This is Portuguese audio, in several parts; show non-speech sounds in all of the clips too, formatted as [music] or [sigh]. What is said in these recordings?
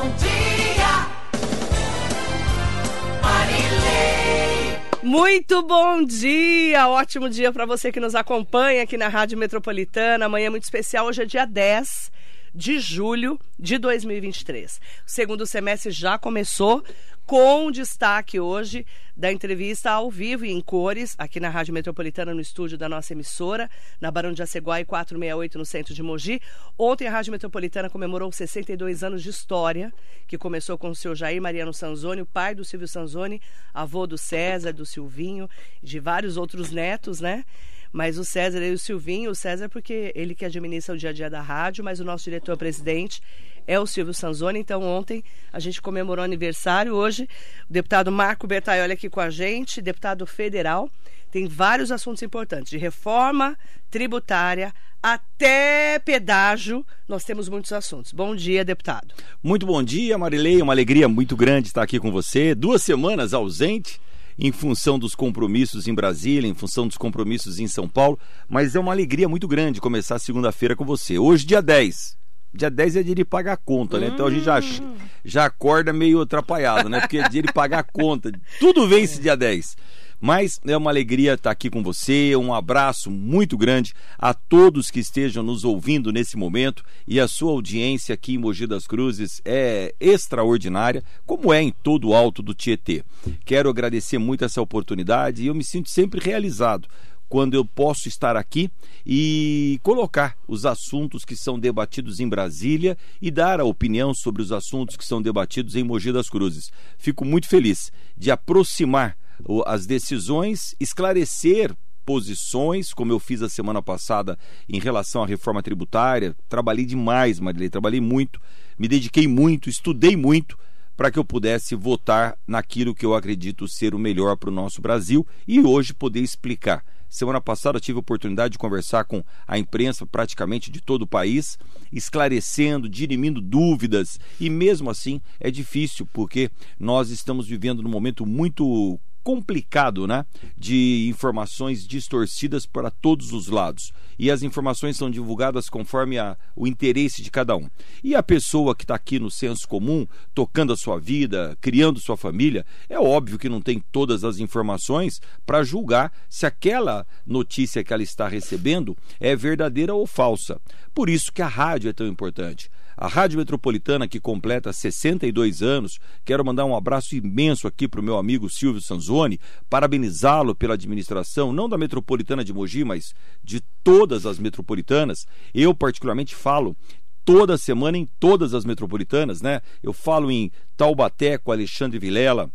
bom dia. Marilei. Muito bom dia! Ótimo dia para você que nos acompanha aqui na Rádio Metropolitana. Amanhã é muito especial, hoje é dia 10 de julho de 2023. O segundo semestre já começou com destaque hoje da entrevista ao vivo e em cores, aqui na Rádio Metropolitana, no estúdio da nossa emissora, na Barão de Aceguai 468, no centro de Mogi. Ontem a Rádio Metropolitana comemorou 62 anos de história, que começou com o seu Jair Mariano Sanzoni, o pai do Silvio Sanzoni, avô do César, do Silvinho, de vários outros netos, né? Mas o César e o Silvinho, o César porque ele que administra o dia a dia da rádio, mas o nosso diretor-presidente é o Silvio Sanzoni. Então, ontem a gente comemorou aniversário. Hoje, o deputado Marco Bertaioli aqui com a gente, deputado federal. Tem vários assuntos importantes, de reforma tributária até pedágio. Nós temos muitos assuntos. Bom dia, deputado. Muito bom dia, Marilei. Uma alegria muito grande estar aqui com você. Duas semanas ausente em função dos compromissos em Brasília, em função dos compromissos em São Paulo, mas é uma alegria muito grande começar segunda-feira com você. Hoje, dia 10. Dia 10 é dia de pagar a conta, né? Então a gente já, já acorda meio atrapalhado, né? Porque é dia de pagar a conta. Tudo vence dia 10. Mas é uma alegria estar aqui com você. Um abraço muito grande a todos que estejam nos ouvindo nesse momento. E a sua audiência aqui em Mogi das Cruzes é extraordinária, como é em todo o alto do Tietê. Quero agradecer muito essa oportunidade e eu me sinto sempre realizado quando eu posso estar aqui e colocar os assuntos que são debatidos em Brasília e dar a opinião sobre os assuntos que são debatidos em Mogi das Cruzes. Fico muito feliz de aproximar as decisões, esclarecer posições, como eu fiz a semana passada em relação à reforma tributária. Trabalhei demais, Marilei, trabalhei muito, me dediquei muito, estudei muito para que eu pudesse votar naquilo que eu acredito ser o melhor para o nosso Brasil e hoje poder explicar. Semana passada eu tive a oportunidade de conversar com a imprensa praticamente de todo o país, esclarecendo, dirimindo dúvidas, e mesmo assim é difícil, porque nós estamos vivendo num momento muito complicado, né? De informações distorcidas para todos os lados. E as informações são divulgadas conforme a, o interesse de cada um. E a pessoa que está aqui no senso comum, tocando a sua vida, criando sua família, é óbvio que não tem todas as informações para julgar se aquela notícia que ela está recebendo é verdadeira ou falsa. Por isso que a rádio é tão importante. A Rádio Metropolitana, que completa 62 anos, quero mandar um abraço imenso aqui para o meu amigo Silvio Sanzoni, parabenizá-lo pela administração, não da Metropolitana de Mogi, mas de todas as metropolitanas. Eu, particularmente, falo toda semana em todas as metropolitanas, né? Eu falo em Taubaté com Alexandre Vilela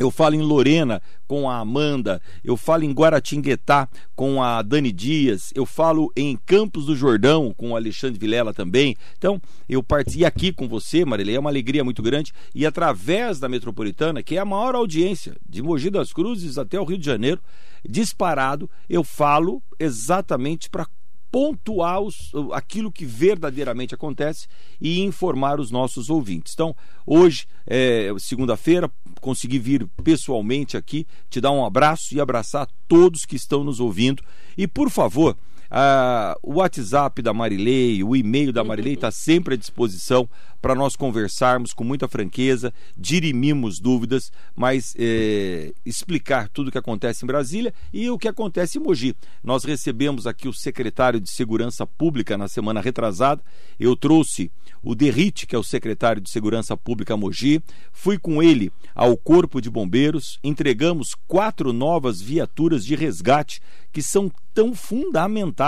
eu falo em Lorena com a Amanda, eu falo em Guaratinguetá com a Dani Dias, eu falo em Campos do Jordão com o Alexandre Vilela também. Então, eu parti aqui com você, Marilei, é uma alegria muito grande e através da Metropolitana, que é a maior audiência de Mogi das Cruzes até o Rio de Janeiro, disparado, eu falo exatamente para pontuar os, aquilo que verdadeiramente acontece e informar os nossos ouvintes. Então, hoje, é, segunda-feira, consegui vir pessoalmente aqui, te dar um abraço e abraçar todos que estão nos ouvindo. E, por favor, ah, o WhatsApp da Marilei, o e-mail da Marilei está sempre à disposição para nós conversarmos com muita franqueza, dirimimos dúvidas, mas é, explicar tudo o que acontece em Brasília e o que acontece em Mogi. Nós recebemos aqui o secretário de Segurança Pública na semana retrasada. Eu trouxe o Derrite, que é o secretário de Segurança Pública Mogi, fui com ele ao Corpo de Bombeiros, entregamos quatro novas viaturas de resgate que são tão fundamentais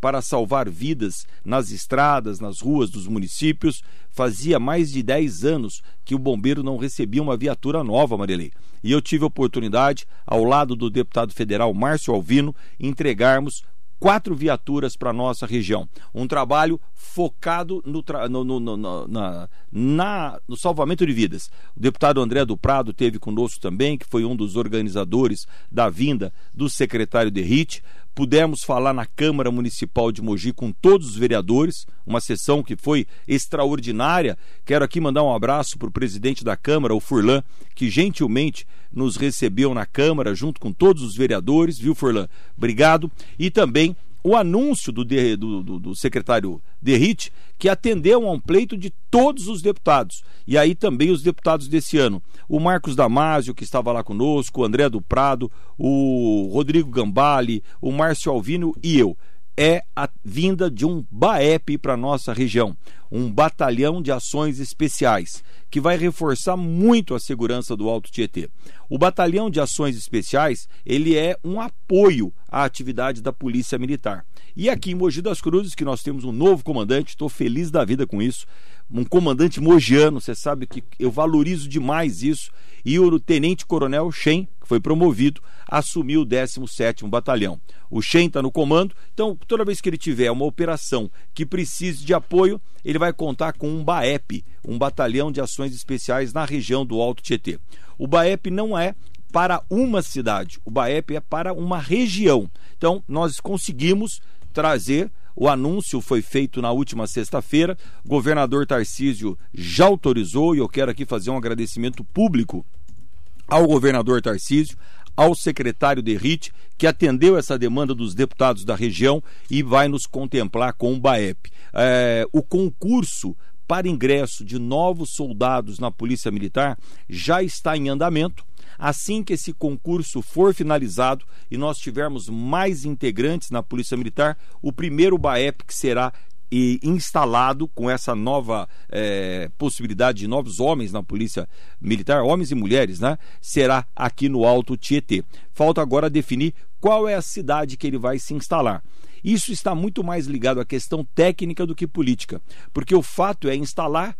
para salvar vidas nas estradas, nas ruas dos municípios. Fazia mais de 10 anos que o bombeiro não recebia uma viatura nova, Marilei. E eu tive a oportunidade, ao lado do deputado federal Márcio Alvino, entregarmos quatro viaturas para nossa região. Um trabalho focado no, tra... no, no, no, na, na, no salvamento de vidas. O deputado André do Prado teve conosco também, que foi um dos organizadores da vinda do secretário Derrite. Pudemos falar na Câmara Municipal de Mogi com todos os vereadores, uma sessão que foi extraordinária. Quero aqui mandar um abraço para o presidente da Câmara, o Furlan, que gentilmente nos recebeu na Câmara junto com todos os vereadores, viu, Furlan? Obrigado. E também o anúncio do, do, do, do secretário Derrite, que atendeu a um pleito de todos os deputados, e aí também os deputados desse ano. O Marcos Damasio, que estava lá conosco, o André do Prado, o Rodrigo Gambale, o Márcio Alvino e eu é a vinda de um BAEP para nossa região, um batalhão de ações especiais, que vai reforçar muito a segurança do Alto Tietê. O batalhão de ações especiais, ele é um apoio à atividade da Polícia Militar. E aqui em Mogi das Cruzes, que nós temos um novo comandante, estou feliz da vida com isso, um comandante mogiano, você sabe que eu valorizo demais isso, e o Tenente Coronel Shen, que foi promovido, assumiu o 17º Batalhão. O Shen está no comando, então toda vez que ele tiver uma operação que precise de apoio, ele vai contar com um BAEP, um Batalhão de Ações Especiais na região do Alto Tietê. O BAEP não é para uma cidade, o BAEP é para uma região. Então, nós conseguimos trazer o anúncio foi feito na última sexta-feira. O governador Tarcísio já autorizou e eu quero aqui fazer um agradecimento público ao governador Tarcísio, ao secretário Derrite, que atendeu essa demanda dos deputados da região e vai nos contemplar com o BAEP. É, o concurso para ingresso de novos soldados na Polícia Militar já está em andamento. Assim que esse concurso for finalizado e nós tivermos mais integrantes na Polícia Militar, o primeiro BAEP que será e instalado com essa nova é, possibilidade de novos homens na polícia militar, homens e mulheres, né? Será aqui no Alto Tietê. Falta agora definir qual é a cidade que ele vai se instalar. Isso está muito mais ligado à questão técnica do que política, porque o fato é instalar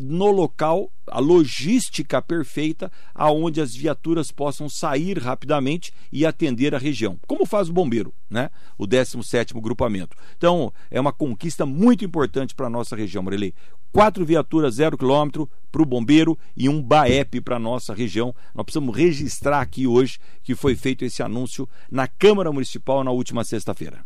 no local a logística perfeita aonde as viaturas possam sair rapidamente e atender a região, como faz o bombeiro, né? O 17º grupamento. Então, é uma conquista muito importante para a nossa região, Marilei. Quatro viaturas zero quilômetro para o bombeiro e um BAEP para a nossa região. Nós precisamos registrar aqui hoje que foi feito esse anúncio na Câmara Municipal na última sexta-feira.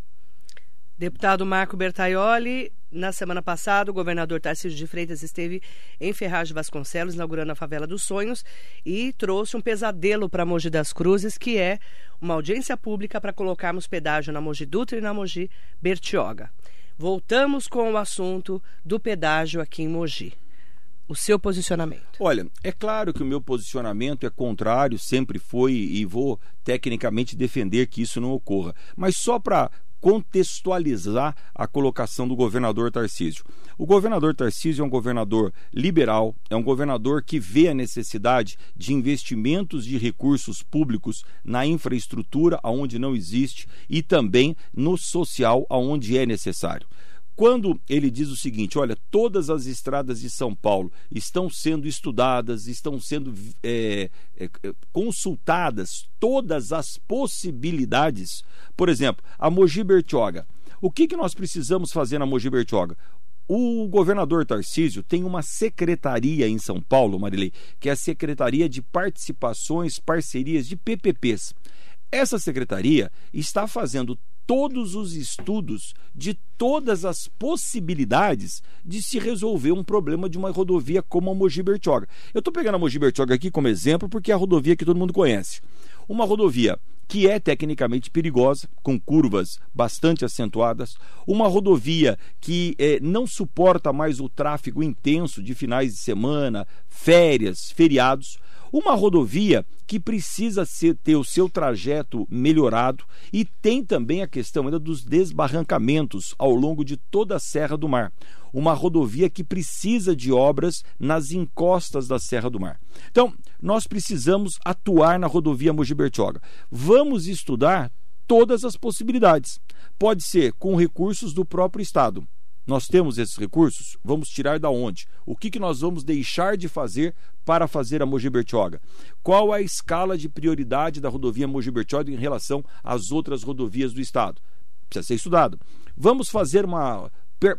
Deputado Marco Bertaioli, na semana passada, o governador Tarcísio de Freitas esteve em Ferraz de Vasconcelos, inaugurando a Favela dos Sonhos, e trouxe um pesadelo para Mogi das Cruzes, que é uma audiência pública para colocarmos pedágio na Mogi Dutra e na Mogi Bertioga. Voltamos com o assunto do pedágio aqui em Mogi. O seu posicionamento? Olha, é claro que o meu posicionamento é contrário, sempre foi e vou tecnicamente defender que isso não ocorra. Mas só para contextualizar a colocação do governador Tarcísio. O governador Tarcísio é um governador liberal, é um governador que vê a necessidade de investimentos de recursos públicos na infraestrutura aonde não existe e também no social aonde é necessário. Quando ele diz o seguinte: olha, todas as estradas de São Paulo estão sendo estudadas, estão sendo é, é, consultadas todas as possibilidades. Por exemplo, a Mogi Bertioga. O que, que nós precisamos fazer na Mogi Bertioga? O governador Tarcísio tem uma secretaria em São Paulo, Marilei, que é a Secretaria de Participações, Parcerias de PPPs. Essa secretaria está fazendo todos os estudos de todas as possibilidades de se resolver um problema de uma rodovia como a Mogi Bertioga. Eu estou pegando a Mogi Bertioga aqui como exemplo porque é a rodovia que todo mundo conhece. Uma rodovia que é tecnicamente perigosa, com curvas bastante acentuadas, uma rodovia que eh, não suporta mais o tráfego intenso de finais de semana, férias, feriados, uma rodovia que precisa ser, ter o seu trajeto melhorado e tem também a questão ainda dos desbarrancamentos ao longo de toda a Serra do Mar. Uma rodovia que precisa de obras nas encostas da Serra do Mar. Então, nós precisamos atuar na rodovia Mogi Bertioga. Vamos estudar todas as possibilidades. Pode ser com recursos do próprio Estado nós temos esses recursos? Vamos tirar da onde? O que, que nós vamos deixar de fazer para fazer a Mogi Bertioga? Qual a escala de prioridade da rodovia Mogi Bertioga em relação às outras rodovias do Estado? Precisa ser estudado. Vamos fazer uma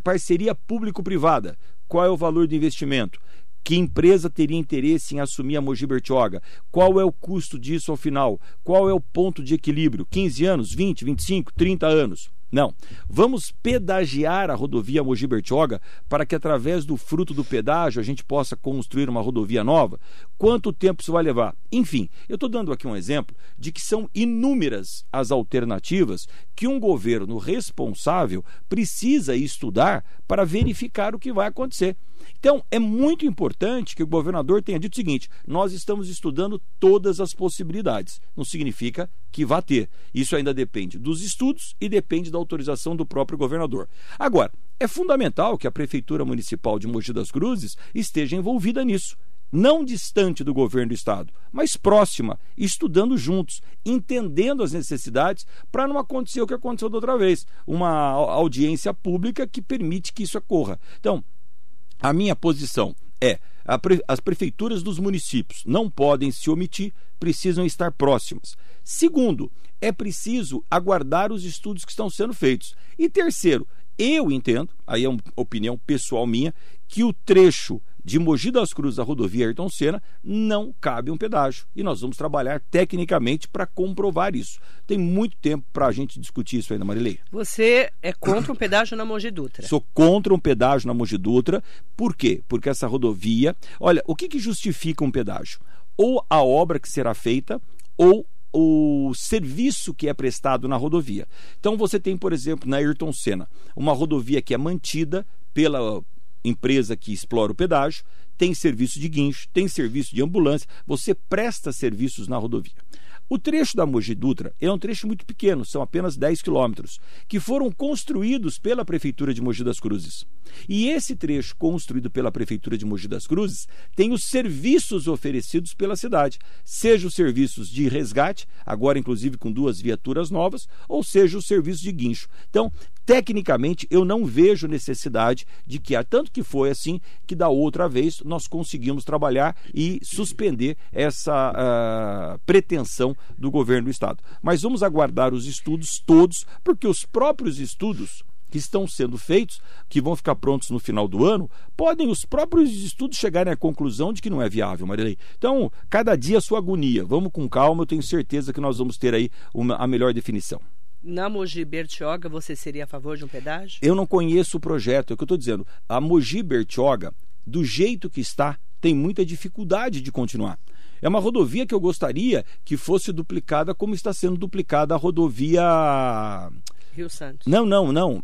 parceria público-privada. Qual é o valor do investimento? Que empresa teria interesse em assumir a Mogi Bertioga? Qual é o custo disso ao final? Qual é o ponto de equilíbrio? 15 anos, 20, 25, 30 anos? Não. Vamos pedagiar a rodovia Mogi Bertioga para que, através do fruto do pedágio, a gente possa construir uma rodovia nova? Quanto tempo isso vai levar? Enfim, eu estou dando aqui um exemplo de que são inúmeras as alternativas que um governo responsável precisa estudar para verificar o que vai acontecer. Então, é muito importante que o governador tenha dito o seguinte: nós estamos estudando todas as possibilidades. Não significa que vá ter. Isso ainda depende dos estudos e depende da autorização do próprio governador. Agora, é fundamental que a Prefeitura Municipal de Mogi das Cruzes esteja envolvida nisso não distante do governo do estado, mas próxima, estudando juntos, entendendo as necessidades para não acontecer o que aconteceu da outra vez, uma audiência pública que permite que isso ocorra. Então, a minha posição é: pre, as prefeituras dos municípios não podem se omitir, precisam estar próximas. Segundo, é preciso aguardar os estudos que estão sendo feitos. E terceiro, eu entendo, aí é uma opinião pessoal minha, que o trecho de Mogi das Cruzes à rodovia Ayrton Senna não cabe um pedágio. E nós vamos trabalhar tecnicamente para comprovar isso. Tem muito tempo para a gente discutir isso ainda, Marilei. Você é contra um pedágio na Mogi Dutra? Sou contra um pedágio na Mogi Dutra. Por quê? Porque essa rodovia. Olha, o que, que justifica um pedágio? Ou a obra que será feita, ou o serviço que é prestado na rodovia. Então você tem, por exemplo, na Ayrton Senna, uma rodovia que é mantida pela empresa que explora o pedágio, tem serviço de guincho, tem serviço de ambulância, você presta serviços na rodovia. O trecho da Mogi Dutra é um trecho muito pequeno, são apenas 10 quilômetros, que foram construídos pela Prefeitura de Mogi das Cruzes. E esse trecho construído pela Prefeitura de Mogi das Cruzes tem os serviços oferecidos pela cidade, seja os serviços de resgate, agora inclusive com duas viaturas novas, ou seja os serviços de guincho. Então, tecnicamente, eu não vejo necessidade de que, tanto que foi assim, que da outra vez nós conseguimos trabalhar e suspender essa uh, pretensão do governo do Estado. Mas vamos aguardar os estudos todos, porque os próprios estudos que estão sendo feitos, que vão ficar prontos no final do ano, podem os próprios estudos chegarem à conclusão de que não é viável, Marilei. Então, cada dia sua agonia. Vamos com calma, eu tenho certeza que nós vamos ter aí uma, a melhor definição. Na Mogi Bertioga, você seria a favor de um pedágio? Eu não conheço o projeto, é o que eu estou dizendo. A Mogi Bertioga, do jeito que está, tem muita dificuldade de continuar. É uma rodovia que eu gostaria que fosse duplicada como está sendo duplicada a rodovia. Rio Santos. Não, não, não.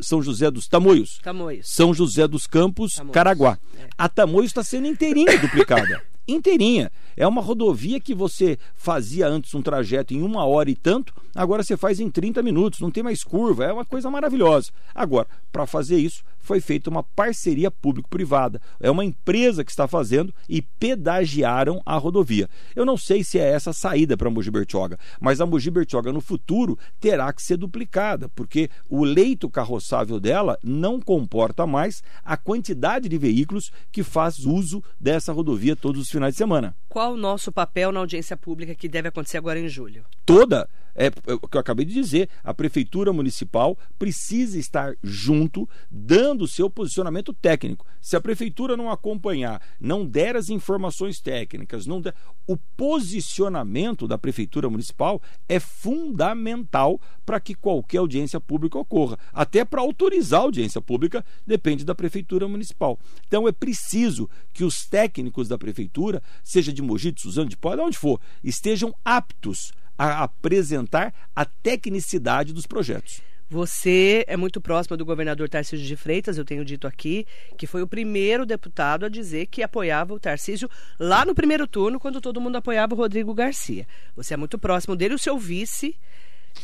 São José dos Tamoios. Tamoios. São José dos Campos, Tamoios. Caraguá. É. A Tamoios está sendo inteirinha duplicada. [laughs] inteirinha. É uma rodovia que você fazia antes um trajeto em uma hora e tanto, agora você faz em 30 minutos, não tem mais curva, é uma coisa maravilhosa. Agora, para fazer isso, foi feita uma parceria público-privada. É uma empresa que está fazendo e pedagiaram a rodovia. Eu não sei se é essa a saída para Mogi Bertioga, mas a Mogi Bertioga no futuro terá que ser duplicada, porque o leito carroçável dela não comporta mais a quantidade de veículos que faz uso dessa rodovia todos os finais de semana. Qual o nosso papel na audiência pública que deve acontecer agora em julho? Toda é, é o que eu acabei de dizer, a prefeitura municipal precisa estar junto, dando o seu posicionamento técnico. Se a prefeitura não acompanhar, não der as informações técnicas, não der, o posicionamento da prefeitura municipal é fundamental para que qualquer audiência pública ocorra. Até para autorizar a audiência pública depende da prefeitura municipal. Então é preciso que os técnicos da prefeitura, seja de Mogi, de Suzano, de Pó, de onde for, estejam aptos a apresentar a tecnicidade dos projetos. Você é muito próximo do governador Tarcísio de Freitas, eu tenho dito aqui, que foi o primeiro deputado a dizer que apoiava o Tarcísio lá no primeiro turno, quando todo mundo apoiava o Rodrigo Garcia. Você é muito próximo dele, o seu vice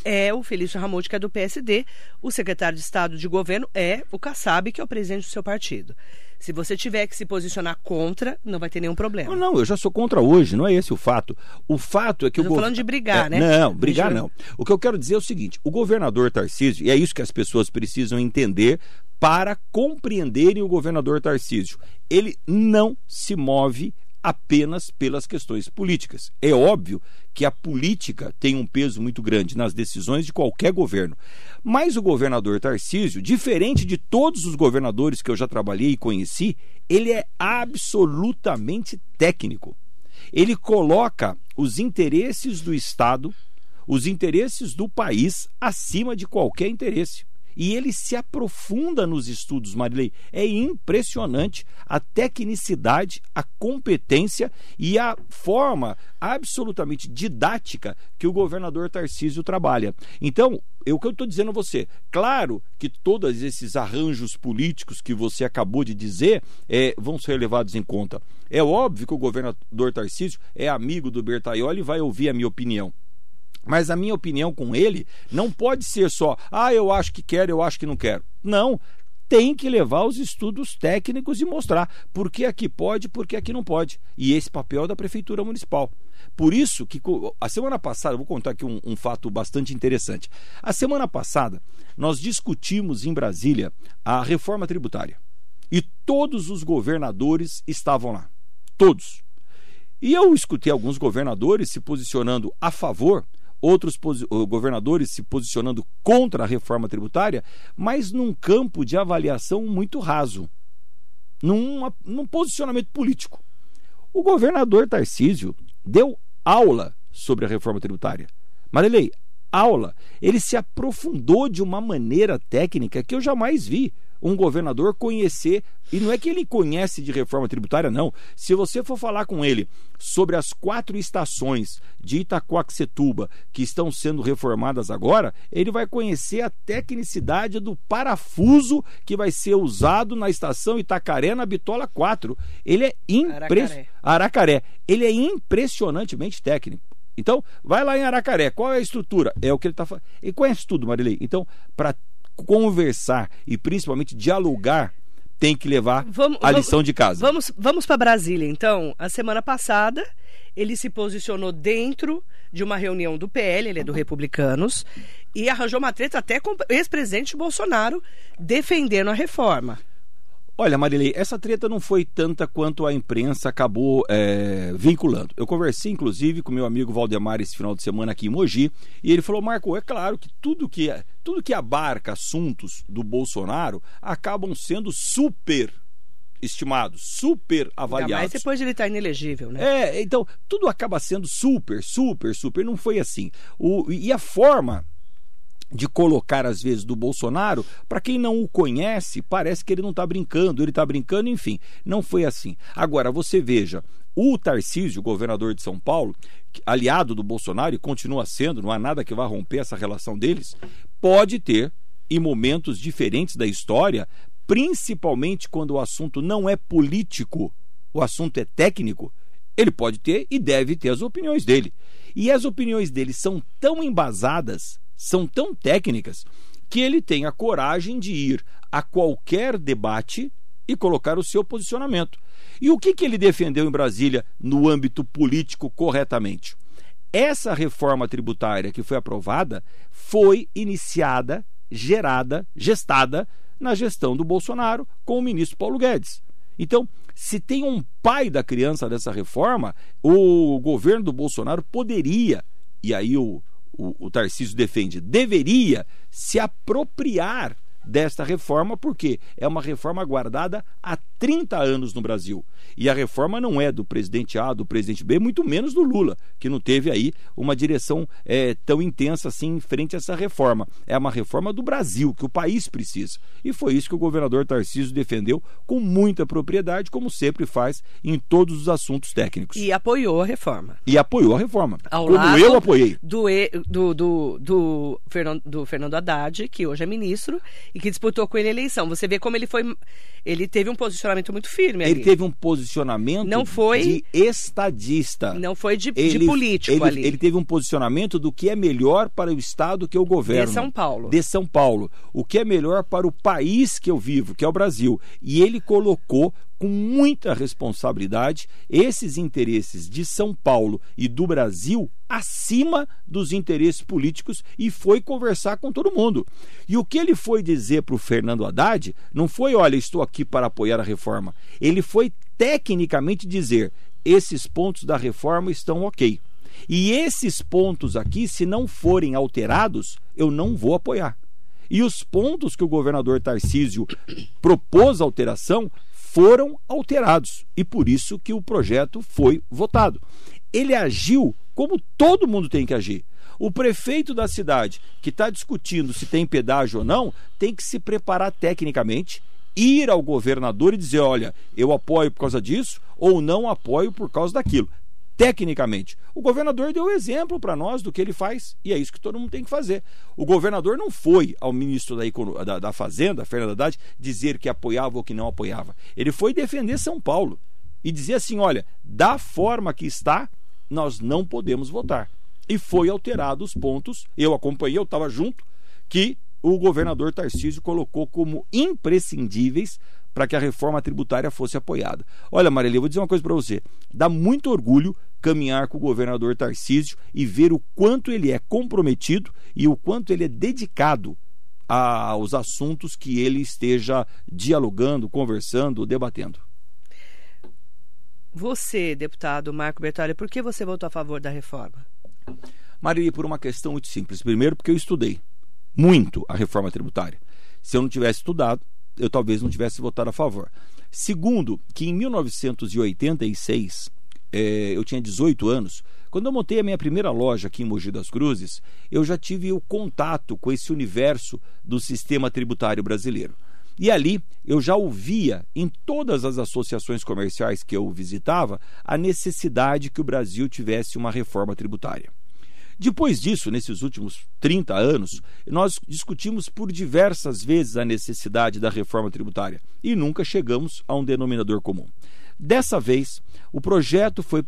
é o Felício Ramon, que é do PSD. O secretário de Estado de Governo é o Kassab, que é o presidente do seu partido. Se você tiver que se posicionar contra, não vai ter nenhum problema. Não, não eu já sou contra hoje, não é esse o fato. O fato é que eu o governo. falando de brigar, é, né? Não, brigar não. O que eu quero dizer é o seguinte: o governador Tarcísio, e é isso que as pessoas precisam entender para compreenderem o governador Tarcísio, ele não se move apenas pelas questões políticas. É óbvio que a política tem um peso muito grande nas decisões de qualquer governo. Mas o governador Tarcísio, diferente de todos os governadores que eu já trabalhei e conheci, ele é absolutamente técnico. Ele coloca os interesses do Estado, os interesses do país acima de qualquer interesse. E ele se aprofunda nos estudos, Marilei. É impressionante a tecnicidade, a competência e a forma absolutamente didática que o governador Tarcísio trabalha. Então, é o que eu estou dizendo a você, claro que todos esses arranjos políticos que você acabou de dizer é, vão ser levados em conta. É óbvio que o governador Tarcísio é amigo do Bertaioli e vai ouvir a minha opinião. Mas a minha opinião com ele não pode ser só, ah, eu acho que quero, eu acho que não quero. Não. Tem que levar os estudos técnicos e mostrar por que aqui pode, por que aqui não pode. E esse papel é da Prefeitura Municipal. Por isso que a semana passada, vou contar aqui um, um fato bastante interessante. A semana passada, nós discutimos em Brasília a reforma tributária. E todos os governadores estavam lá. Todos. E eu escutei alguns governadores se posicionando a favor outros governadores se posicionando contra a reforma tributária, mas num campo de avaliação muito raso, num, num posicionamento político. O governador Tarcísio deu aula sobre a reforma tributária. Marilei, aula. Ele se aprofundou de uma maneira técnica que eu jamais vi um governador conhecer, e não é que ele conhece de reforma tributária, não. Se você for falar com ele sobre as quatro estações de Itacoaxetuba que estão sendo reformadas agora, ele vai conhecer a tecnicidade do parafuso que vai ser usado na estação Itacaré, na Bitola 4. Ele é impressionante. Aracaré. Ele é impressionantemente técnico. Então, vai lá em Aracaré. Qual é a estrutura? É o que ele está falando. Ele conhece tudo, Marilei. Então, para conversar e principalmente dialogar, tem que levar vamos, a lição vamos, de casa. Vamos, vamos para Brasília, então. A semana passada, ele se posicionou dentro de uma reunião do PL, ele é do Republicanos, e arranjou uma treta até com o ex-presidente Bolsonaro defendendo a reforma. Olha, Marilei, essa treta não foi tanta quanto a imprensa acabou é, vinculando. Eu conversei, inclusive, com meu amigo Valdemar esse final de semana aqui em Mogi, e ele falou: Marco, é claro que tudo que, tudo que abarca assuntos do Bolsonaro acabam sendo super estimados, super avaliados. Mas depois de ele estar tá inelegível, né? É, então, tudo acaba sendo super, super, super. Não foi assim. O, e a forma de colocar, às vezes, do Bolsonaro, para quem não o conhece, parece que ele não está brincando, ele está brincando, enfim. Não foi assim. Agora, você veja, o Tarcísio, governador de São Paulo, aliado do Bolsonaro e continua sendo, não há nada que vá romper essa relação deles, pode ter, em momentos diferentes da história, principalmente quando o assunto não é político, o assunto é técnico, ele pode ter e deve ter as opiniões dele. E as opiniões dele são tão embasadas são tão técnicas que ele tem a coragem de ir a qualquer debate e colocar o seu posicionamento. E o que, que ele defendeu em Brasília no âmbito político corretamente? Essa reforma tributária que foi aprovada foi iniciada, gerada, gestada na gestão do Bolsonaro com o ministro Paulo Guedes. Então, se tem um pai da criança dessa reforma, o governo do Bolsonaro poderia, e aí o, o, o Tarcísio defende, deveria se apropriar desta reforma, porque é uma reforma guardada há 30 anos no Brasil. E a reforma não é do presidente A, do presidente B, muito menos do Lula, que não teve aí uma direção é, tão intensa assim em frente a essa reforma. É uma reforma do Brasil, que o país precisa. E foi isso que o governador Tarcísio defendeu com muita propriedade, como sempre faz em todos os assuntos técnicos. E apoiou a reforma. E apoiou a reforma. Ao como lado eu apoiei. Do, do, do, do, Fernando, do Fernando Haddad, que hoje é ministro, e que disputou com ele a eleição. Você vê como ele foi. Ele teve um posicionamento muito firme. Ele teve um posicionamento não foi, de estadista. Não foi de, ele, de político ele, ali. Ele teve um posicionamento do que é melhor para o Estado que eu governo. De São Paulo. De São Paulo. O que é melhor para o país que eu vivo, que é o Brasil. E ele colocou com muita responsabilidade esses interesses de São Paulo e do Brasil acima dos interesses políticos e foi conversar com todo mundo. E o que ele foi dizer para o Fernando Haddad não foi, olha, estou aqui para apoiar a reforma. Ele foi tecnicamente dizer: esses pontos da reforma estão ok. E esses pontos aqui, se não forem alterados, eu não vou apoiar. E os pontos que o governador Tarcísio propôs alteração foram alterados e por isso que o projeto foi votado. Ele agiu como todo mundo tem que agir. O prefeito da cidade que está discutindo se tem pedágio ou não tem que se preparar tecnicamente, ir ao governador e dizer: olha, eu apoio por causa disso ou não apoio por causa daquilo. Tecnicamente. O governador deu exemplo para nós do que ele faz e é isso que todo mundo tem que fazer. O governador não foi ao ministro da, da, da Fazenda, Fernando Haddad, dizer que apoiava ou que não apoiava. Ele foi defender São Paulo e dizer assim: olha, da forma que está, nós não podemos votar. E foi alterado os pontos, eu acompanhei, eu estava junto, que o governador Tarcísio colocou como imprescindíveis para que a reforma tributária fosse apoiada. Olha, Marília, eu vou dizer uma coisa para você. Dá muito orgulho caminhar com o governador Tarcísio e ver o quanto ele é comprometido e o quanto ele é dedicado aos assuntos que ele esteja dialogando, conversando, debatendo. Você, deputado Marco Bertolli, por que você votou a favor da reforma? Marília, por uma questão muito simples. Primeiro, porque eu estudei muito a reforma tributária. Se eu não tivesse estudado, eu talvez não tivesse votado a favor. Segundo, que em 1986, é, eu tinha 18 anos, quando eu montei a minha primeira loja aqui em Mogi das Cruzes, eu já tive o contato com esse universo do sistema tributário brasileiro. E ali eu já ouvia em todas as associações comerciais que eu visitava a necessidade que o Brasil tivesse uma reforma tributária. Depois disso, nesses últimos 30 anos, nós discutimos por diversas vezes a necessidade da reforma tributária e nunca chegamos a um denominador comum. Dessa vez, o projeto foi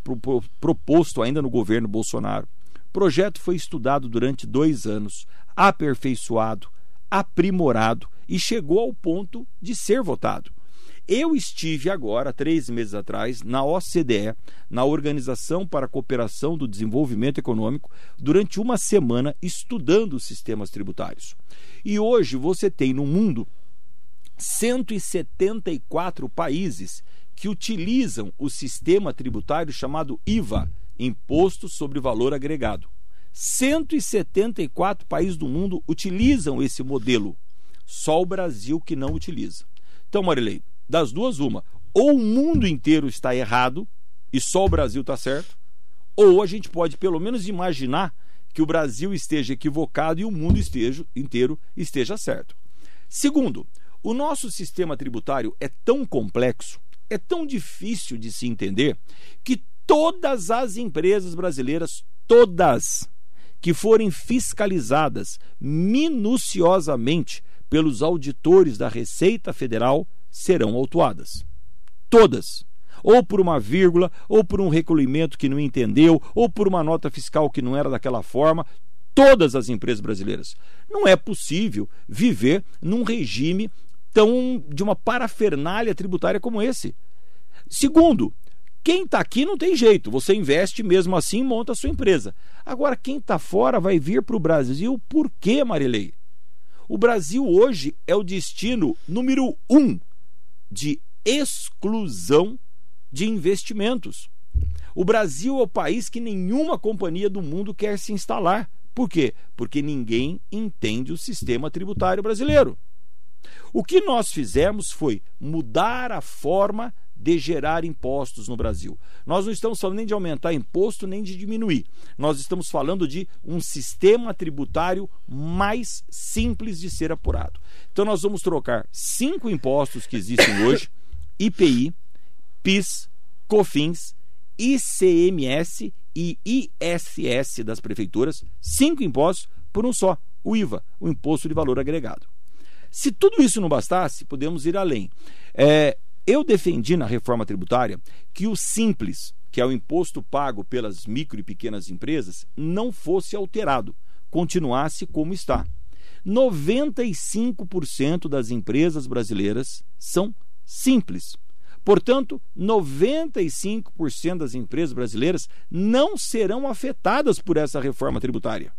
proposto ainda no governo Bolsonaro. O projeto foi estudado durante dois anos, aperfeiçoado, aprimorado e chegou ao ponto de ser votado. Eu estive agora, três meses atrás, na OCDE, na Organização para a Cooperação do Desenvolvimento Econômico, durante uma semana estudando os sistemas tributários. E hoje você tem no mundo 174 países que utilizam o sistema tributário chamado IVA, Imposto sobre Valor Agregado. 174 países do mundo utilizam esse modelo. Só o Brasil que não utiliza. Então, Marilei, das duas, uma. Ou o mundo inteiro está errado e só o Brasil está certo, ou a gente pode pelo menos imaginar que o Brasil esteja equivocado e o mundo esteja, inteiro esteja certo. Segundo, o nosso sistema tributário é tão complexo, é tão difícil de se entender, que todas as empresas brasileiras, todas, que forem fiscalizadas minuciosamente pelos auditores da Receita Federal, serão autuadas. Todas. Ou por uma vírgula, ou por um recolhimento que não entendeu, ou por uma nota fiscal que não era daquela forma. Todas as empresas brasileiras. Não é possível viver num regime tão de uma parafernália tributária como esse. Segundo, quem está aqui não tem jeito, você investe mesmo assim e monta a sua empresa. Agora, quem está fora vai vir para o Brasil por quê, Marilei? O Brasil hoje é o destino número um de exclusão de investimentos. O Brasil é o país que nenhuma companhia do mundo quer se instalar. Por quê? Porque ninguém entende o sistema tributário brasileiro. O que nós fizemos foi mudar a forma de gerar impostos no Brasil. Nós não estamos falando nem de aumentar imposto nem de diminuir. Nós estamos falando de um sistema tributário mais simples de ser apurado. Então nós vamos trocar cinco impostos que existem [coughs] hoje: IPI, PIS, COFINS, ICMS e ISS das prefeituras, cinco impostos por um só, o IVA, o Imposto de Valor Agregado. Se tudo isso não bastasse, podemos ir além. É, eu defendi na reforma tributária que o simples, que é o imposto pago pelas micro e pequenas empresas, não fosse alterado, continuasse como está. 95% das empresas brasileiras são simples. Portanto, 95% das empresas brasileiras não serão afetadas por essa reforma tributária.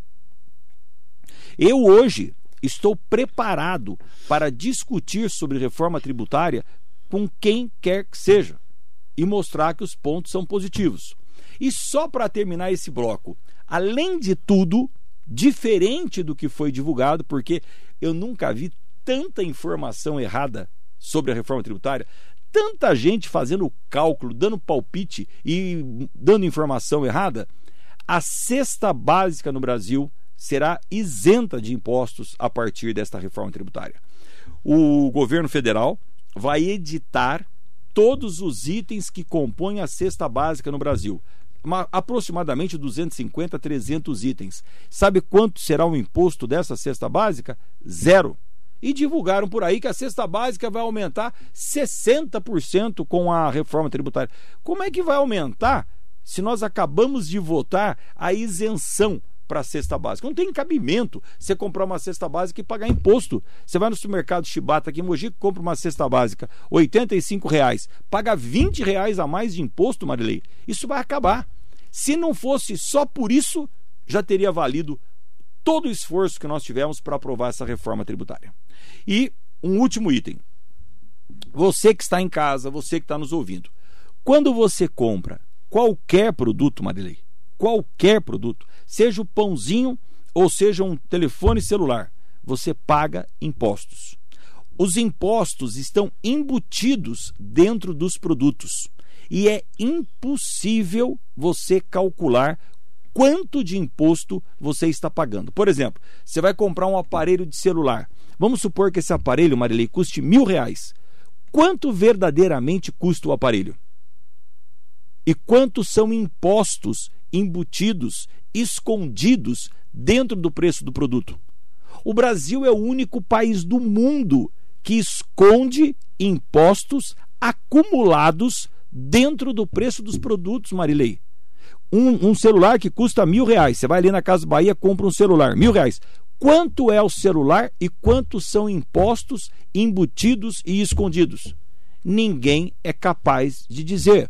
Eu hoje estou preparado para discutir sobre reforma tributária com quem quer que seja e mostrar que os pontos são positivos. E só para terminar esse bloco, além de tudo, diferente do que foi divulgado, porque eu nunca vi tanta informação errada sobre a reforma tributária, tanta gente fazendo cálculo, dando palpite e dando informação errada. a cesta básica no Brasil será isenta de impostos a partir desta reforma tributária. O governo federal vai editar todos os itens que compõem a cesta básica no Brasil. Uma, aproximadamente 250 a 300 itens. Sabe quanto será o imposto dessa cesta básica? Zero. E divulgaram por aí que a cesta básica vai aumentar 60% com a reforma tributária. Como é que vai aumentar se nós acabamos de votar a isenção para cesta básica. Não tem cabimento você comprar uma cesta básica e pagar imposto. Você vai no supermercado Chibata aqui em Mogi, compra uma cesta básica, R$ reais, paga 20 reais a mais de imposto, Marilei. Isso vai acabar. Se não fosse só por isso, já teria valido todo o esforço que nós tivemos para aprovar essa reforma tributária. E um último item. Você que está em casa, você que está nos ouvindo, quando você compra qualquer produto, Marilei, qualquer produto, seja o pãozinho ou seja um telefone celular, você paga impostos. Os impostos estão embutidos dentro dos produtos e é impossível você calcular quanto de imposto você está pagando. Por exemplo, você vai comprar um aparelho de celular. Vamos supor que esse aparelho, Marilei, custe mil reais. Quanto verdadeiramente custa o aparelho? E quantos são impostos embutidos, escondidos dentro do preço do produto. O Brasil é o único país do mundo que esconde impostos acumulados dentro do preço dos produtos, Marilei. Um, um, celular que custa mil reais. Você vai ali na Casa Bahia, compra um celular, mil reais. Quanto é o celular e quantos são impostos embutidos e escondidos? Ninguém é capaz de dizer.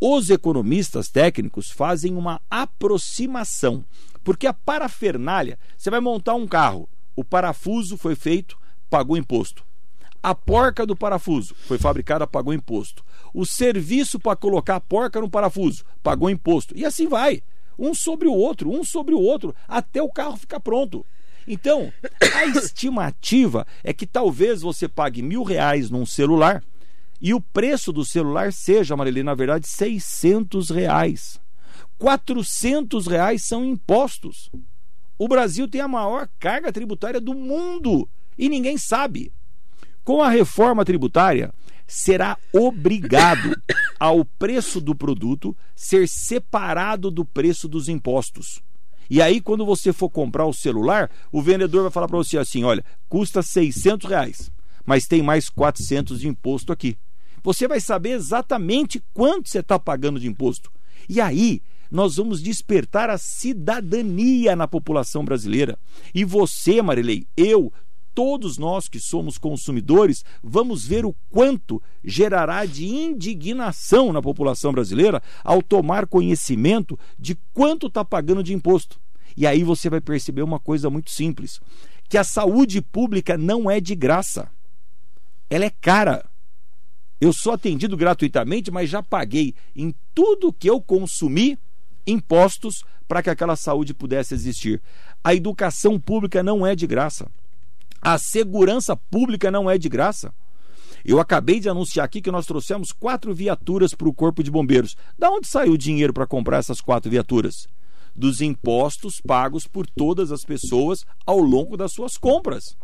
Os economistas técnicos fazem uma aproximação, porque a parafernália, você vai montar um carro, o parafuso foi feito, pagou imposto. A porca do parafuso foi fabricada, pagou imposto. O serviço para colocar a porca no parafuso pagou imposto. E assim vai, um sobre o outro, um sobre o outro, até o carro ficar pronto. Então, a [coughs] estimativa é que talvez você pague mil reais num celular e o preço do celular seja, Marilene, na verdade, 600 reais. 400 reais são impostos. O Brasil tem a maior carga tributária do mundo e ninguém sabe. Com a reforma tributária, será obrigado [coughs] ao preço do produto ser separado do preço dos impostos. E aí, quando você for comprar o celular, o vendedor vai falar para você assim: olha, custa 600 reais, mas tem mais 400 de imposto aqui você vai saber exatamente quanto você está pagando de imposto. E aí, nós vamos despertar a cidadania na população brasileira. E você, Marilei, eu, todos nós que somos consumidores, vamos ver o quanto gerará de indignação na população brasileira ao tomar conhecimento de quanto está pagando de imposto. E aí você vai perceber uma coisa muito simples: que a saúde pública não é de graça, ela é cara. Eu sou atendido gratuitamente, mas já paguei em tudo que eu consumi impostos para que aquela saúde pudesse existir. A educação pública não é de graça. A segurança pública não é de graça. Eu acabei de anunciar aqui que nós trouxemos quatro viaturas para o Corpo de Bombeiros. Da onde saiu o dinheiro para comprar essas quatro viaturas? Dos impostos pagos por todas as pessoas ao longo das suas compras.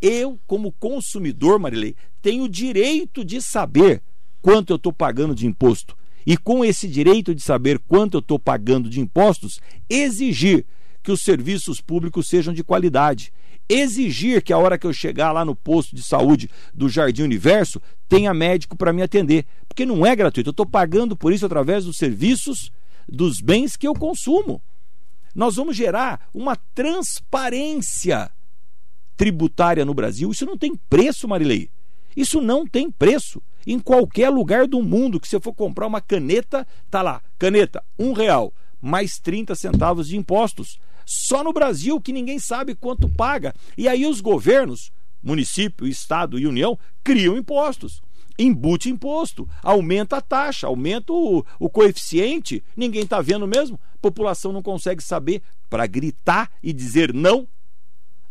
Eu, como consumidor, Marilei, tenho o direito de saber quanto eu estou pagando de imposto. E com esse direito de saber quanto eu estou pagando de impostos, exigir que os serviços públicos sejam de qualidade. Exigir que a hora que eu chegar lá no posto de saúde do Jardim Universo tenha médico para me atender. Porque não é gratuito, eu estou pagando por isso através dos serviços, dos bens que eu consumo. Nós vamos gerar uma transparência tributária no Brasil, isso não tem preço, Marilei. Isso não tem preço. Em qualquer lugar do mundo que você for comprar uma caneta, tá lá, caneta, um real, mais 30 centavos de impostos. Só no Brasil que ninguém sabe quanto paga. E aí os governos, município, estado e união, criam impostos. Embute imposto, aumenta a taxa, aumenta o, o coeficiente, ninguém está vendo mesmo, a população não consegue saber para gritar e dizer não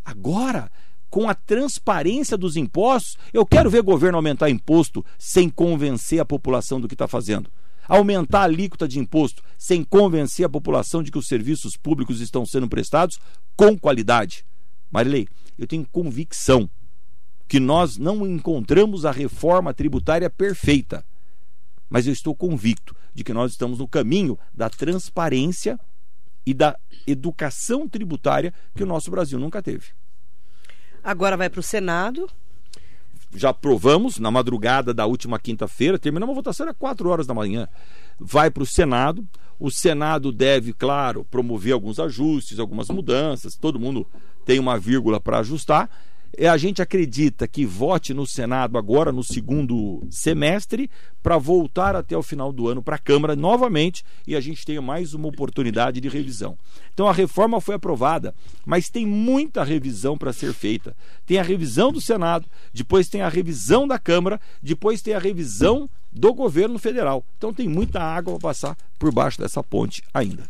Agora, com a transparência dos impostos, eu quero ver o governo aumentar imposto sem convencer a população do que está fazendo. aumentar a alíquota de imposto sem convencer a população de que os serviços públicos estão sendo prestados com qualidade. Marilei, eu tenho convicção que nós não encontramos a reforma tributária perfeita, mas eu estou convicto de que nós estamos no caminho da transparência e da educação tributária que o nosso Brasil nunca teve. Agora vai para o Senado. Já aprovamos na madrugada da última quinta-feira, terminamos a votação às 4 horas da manhã. Vai para o Senado. O Senado deve, claro, promover alguns ajustes, algumas mudanças. Todo mundo tem uma vírgula para ajustar a gente acredita que vote no Senado agora no segundo semestre para voltar até o final do ano para a Câmara novamente e a gente tenha mais uma oportunidade de revisão. Então a reforma foi aprovada, mas tem muita revisão para ser feita. Tem a revisão do Senado, depois tem a revisão da Câmara, depois tem a revisão do governo federal. Então tem muita água para passar por baixo dessa ponte ainda.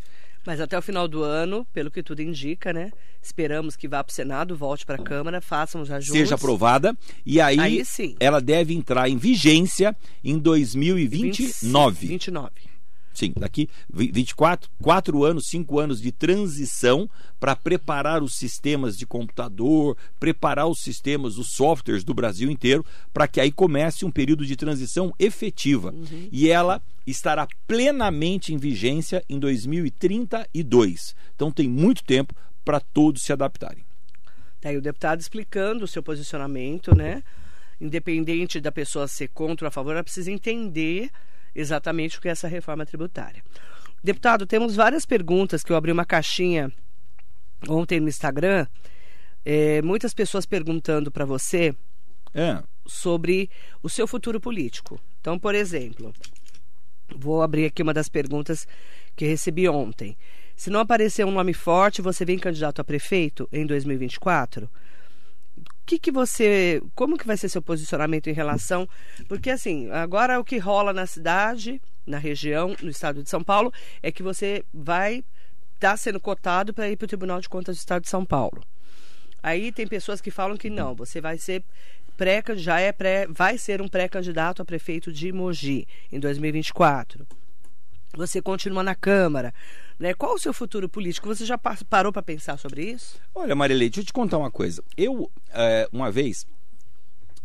Mas até o final do ano, pelo que tudo indica, né? Esperamos que vá para o Senado, volte para a Câmara, façam os ajustes. Seja aprovada e aí, Aí sim. ela deve entrar em vigência em 2029. 29. Sim, daqui 24, 4 anos, 5 anos de transição para preparar os sistemas de computador, preparar os sistemas, os softwares do Brasil inteiro, para que aí comece um período de transição efetiva. Uhum. E ela estará plenamente em vigência em 2032. Então tem muito tempo para todos se adaptarem. Tá aí o deputado explicando o seu posicionamento, né? Independente da pessoa ser contra ou a favor, ela precisa entender exatamente o que é essa reforma tributária. Deputado, temos várias perguntas que eu abri uma caixinha ontem no Instagram. É, muitas pessoas perguntando para você É. sobre o seu futuro político. Então, por exemplo, vou abrir aqui uma das perguntas que recebi ontem. Se não aparecer um nome forte, você vem candidato a prefeito em 2024? Que, que você. Como que vai ser seu posicionamento em relação. Porque, assim, agora o que rola na cidade, na região, no estado de São Paulo, é que você vai estar sendo cotado para ir para o Tribunal de Contas do Estado de São Paulo. Aí tem pessoas que falam que não, você vai ser pré já é pré, vai ser um pré-candidato a prefeito de Mogi em 2024. Você continua na Câmara. Né? Qual o seu futuro político? Você já pa- parou para pensar sobre isso? Olha, Marilei, deixa eu te contar uma coisa. Eu, é, uma vez,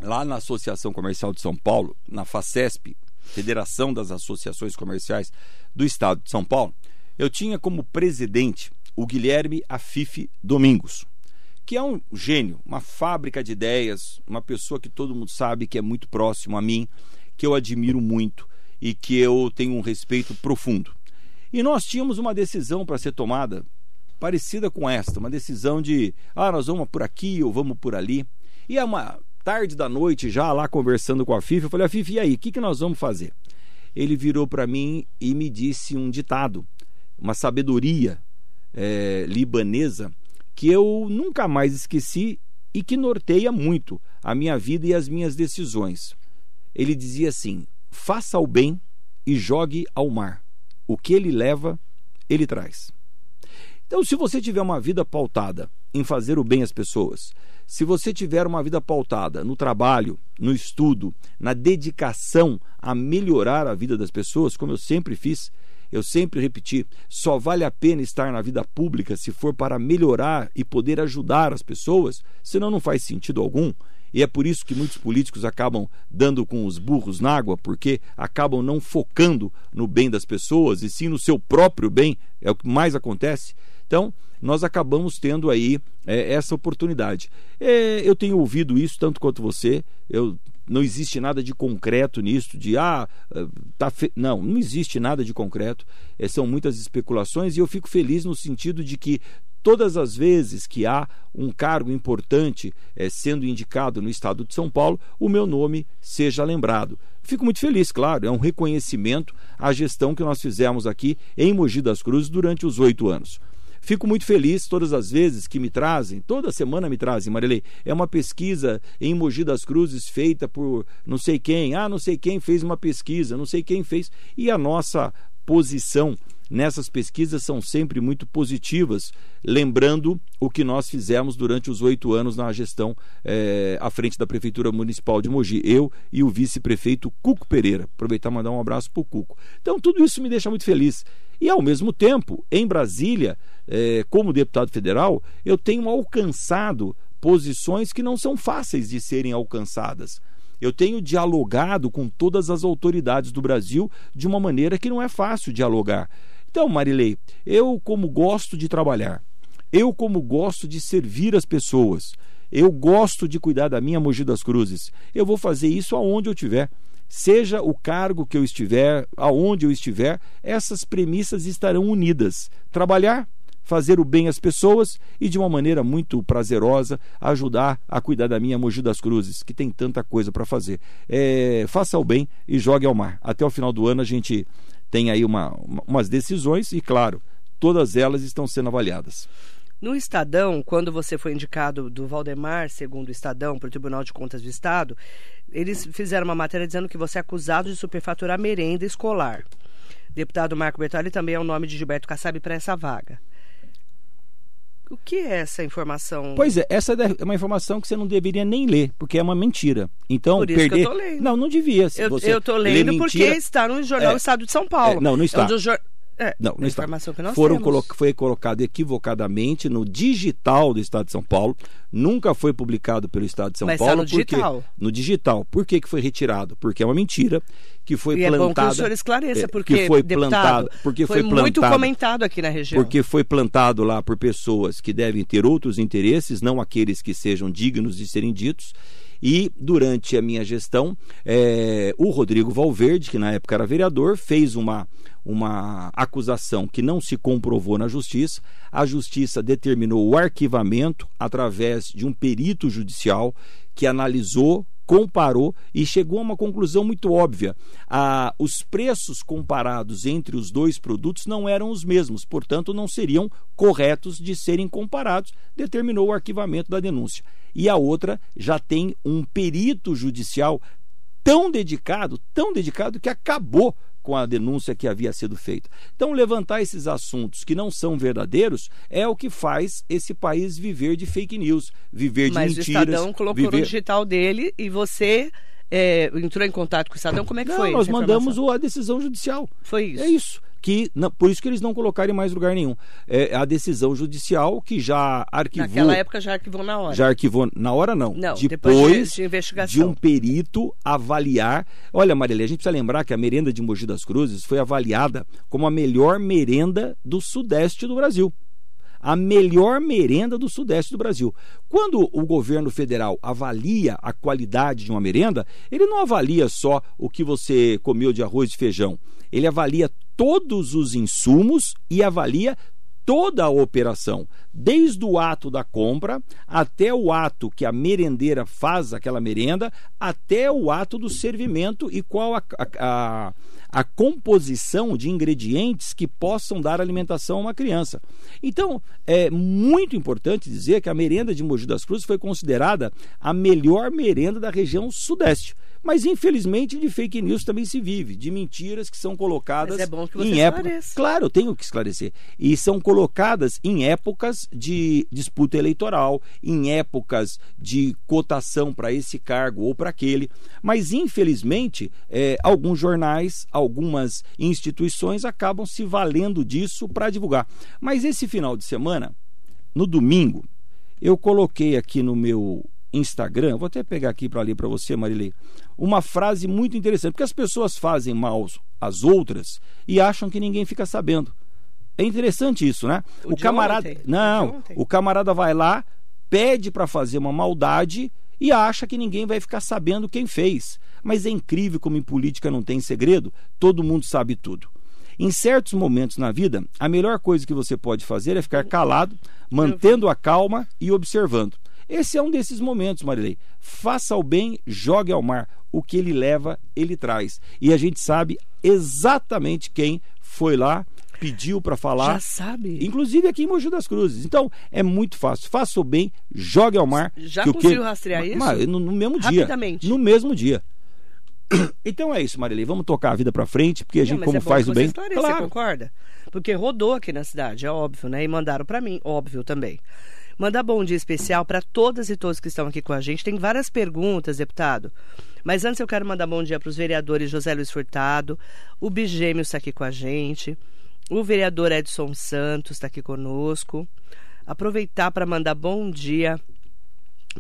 lá na Associação Comercial de São Paulo, na FACESP, Federação das Associações Comerciais do Estado de São Paulo, eu tinha como presidente o Guilherme Afife Domingos, que é um gênio, uma fábrica de ideias, uma pessoa que todo mundo sabe que é muito próximo a mim, que eu admiro muito e que eu tenho um respeito profundo. E nós tínhamos uma decisão para ser tomada parecida com esta, uma decisão de, ah, nós vamos por aqui ou vamos por ali. E é uma tarde da noite, já lá conversando com a FIFA, eu falei, a FIFA, e aí, o que, que nós vamos fazer? Ele virou para mim e me disse um ditado, uma sabedoria eh, libanesa que eu nunca mais esqueci e que norteia muito a minha vida e as minhas decisões. Ele dizia assim: faça o bem e jogue ao mar. O que ele leva, ele traz. Então, se você tiver uma vida pautada em fazer o bem às pessoas, se você tiver uma vida pautada no trabalho, no estudo, na dedicação a melhorar a vida das pessoas, como eu sempre fiz, eu sempre repeti, só vale a pena estar na vida pública se for para melhorar e poder ajudar as pessoas, senão não faz sentido algum. E é por isso que muitos políticos acabam dando com os burros na água, porque acabam não focando no bem das pessoas e sim no seu próprio bem, é o que mais acontece. Então, nós acabamos tendo aí é, essa oportunidade. É, eu tenho ouvido isso tanto quanto você, eu não existe nada de concreto nisso, de ah, tá fe... não, não existe nada de concreto. É, são muitas especulações e eu fico feliz no sentido de que todas as vezes que há um cargo importante é, sendo indicado no estado de São Paulo, o meu nome seja lembrado. Fico muito feliz, claro, é um reconhecimento à gestão que nós fizemos aqui em Mogi das Cruzes durante os oito anos. Fico muito feliz todas as vezes que me trazem, toda semana me trazem, Marilei. É uma pesquisa em Mogi das Cruzes feita por não sei quem. Ah, não sei quem fez uma pesquisa, não sei quem fez. E a nossa posição nessas pesquisas são sempre muito positivas, lembrando o que nós fizemos durante os oito anos na gestão é, à frente da Prefeitura Municipal de Mogi. Eu e o vice-prefeito Cuco Pereira. Aproveitar e mandar um abraço para o Cuco. Então, tudo isso me deixa muito feliz. E, ao mesmo tempo, em Brasília, é, como deputado federal, eu tenho alcançado posições que não são fáceis de serem alcançadas. Eu tenho dialogado com todas as autoridades do Brasil de uma maneira que não é fácil dialogar. Então, Marilei, eu como gosto de trabalhar, eu como gosto de servir as pessoas, eu gosto de cuidar da minha Mogi das Cruzes, eu vou fazer isso aonde eu estiver. Seja o cargo que eu estiver, aonde eu estiver, essas premissas estarão unidas. Trabalhar, fazer o bem às pessoas e, de uma maneira muito prazerosa, ajudar a cuidar da minha Mogi das Cruzes, que tem tanta coisa para fazer. É, faça o bem e jogue ao mar. Até o final do ano a gente tem aí uma, umas decisões e, claro, todas elas estão sendo avaliadas. No Estadão, quando você foi indicado do Valdemar, segundo o Estadão, para o Tribunal de Contas do Estado, eles fizeram uma matéria dizendo que você é acusado de superfaturar merenda escolar. Deputado Marco Bertoli também é o nome de Gilberto Kassab para essa vaga. O que é essa informação? Pois é, essa é uma informação que você não deveria nem ler, porque é uma mentira. Então, Por isso perder. que eu tô lendo. Não, não devia. Eu, você eu tô lendo mentira- porque está no jornal É. Estado de São Paulo. É, não, não está. É um dos é, Não, não está. Foram colo- foi colocado equivocadamente no digital do Estado de São Paulo. Nunca foi publicado pelo Estado de São Mas Paulo. no porque- digital. No digital. Por que, que foi retirado? Porque é uma mentira que foi E é bom que plantada. o senhor esclareça, é, porque, que foi deputado, plantado, porque foi, foi, muito comentado aqui na região. porque foi plantado lá por pessoas que devem ter outros interesses, não aqueles que sejam dignos de serem ditos. E durante a minha gestão, eh, o Rodrigo Valverde, que na época era vereador, fez uma, uma acusação que não se comprovou na justiça. A justiça determinou o arquivamento através de um perito judicial que analisou, comparou e chegou a uma conclusão muito óbvia. Ah, os preços comparados entre os dois produtos não eram os mesmos, portanto, não seriam corretos de serem comparados. Determinou o arquivamento da denúncia. E a outra já tem um perito judicial tão dedicado, tão dedicado que acabou com a denúncia que havia sido feita. Então, levantar esses assuntos que não são verdadeiros é o que faz esse país viver de fake news, viver de Mas o mentiras. Estadão colocou viver... no digital dele e você é, entrou em contato com o Estadão. Como é que Não, foi? nós mandamos o- a decisão judicial. Foi isso. É isso. Que, não- por isso que eles não colocaram em mais lugar nenhum. É a decisão judicial que já arquivou. Naquela época já arquivou na hora. Já arquivou. Na hora não. Não, depois, depois de- de investigação. de um perito avaliar. Olha, Marília, a gente precisa lembrar que a merenda de Mogi das Cruzes foi avaliada como a melhor merenda do sudeste do Brasil. A melhor merenda do sudeste do Brasil. Quando o governo federal avalia a qualidade de uma merenda, ele não avalia só o que você comeu de arroz e feijão. Ele avalia todos os insumos e avalia toda a operação, desde o ato da compra até o ato que a merendeira faz aquela merenda, até o ato do servimento e qual a, a, a, composição de ingredientes que possam dar alimentação a uma criança. Então, é muito importante dizer que a merenda de Mogi das Cruzes foi considerada a melhor merenda da região sudeste. Mas, infelizmente, de fake news também se vive, de mentiras que são colocadas Mas é bom que você em época. esclareça. Claro, eu tenho que esclarecer. E são colocadas em épocas de disputa eleitoral, em épocas de cotação para esse cargo ou para aquele. Mas, infelizmente, eh, alguns jornais, algumas instituições acabam se valendo disso para divulgar. Mas esse final de semana, no domingo, eu coloquei aqui no meu Instagram, vou até pegar aqui para ler para você, Marilei, uma frase muito interessante, porque as pessoas fazem mal às outras e acham que ninguém fica sabendo. É interessante isso, né? O de camarada, ontem, o não, ontem. o camarada vai lá, pede para fazer uma maldade e acha que ninguém vai ficar sabendo quem fez. Mas é incrível como em política não tem segredo, todo mundo sabe tudo. Em certos momentos na vida, a melhor coisa que você pode fazer é ficar calado, mantendo a calma e observando. Esse é um desses momentos, Marilei. Faça o bem, jogue ao mar. O que ele leva, ele traz. E a gente sabe exatamente quem foi lá, pediu para falar. Já sabe? Inclusive aqui em Mogi das Cruzes. Então, é muito fácil. Faça o bem, jogue ao mar. Já que o conseguiu que- rastrear isso? Mas, no, no mesmo dia. Rapidamente. No mesmo dia. [coughs] Então é isso, Marilei. Vamos tocar a vida pra frente, porque a Não, gente, mas como é faz o bem. esclareça, Você concorda? Porque rodou aqui na cidade, é óbvio, né? E mandaram pra mim, óbvio também. Mandar bom dia especial para todas e todos que estão aqui com a gente. Tem várias perguntas, deputado. Mas antes eu quero mandar bom dia para os vereadores José Luiz Furtado, o Bigêmeo está aqui com a gente, o vereador Edson Santos está aqui conosco. Aproveitar para mandar bom dia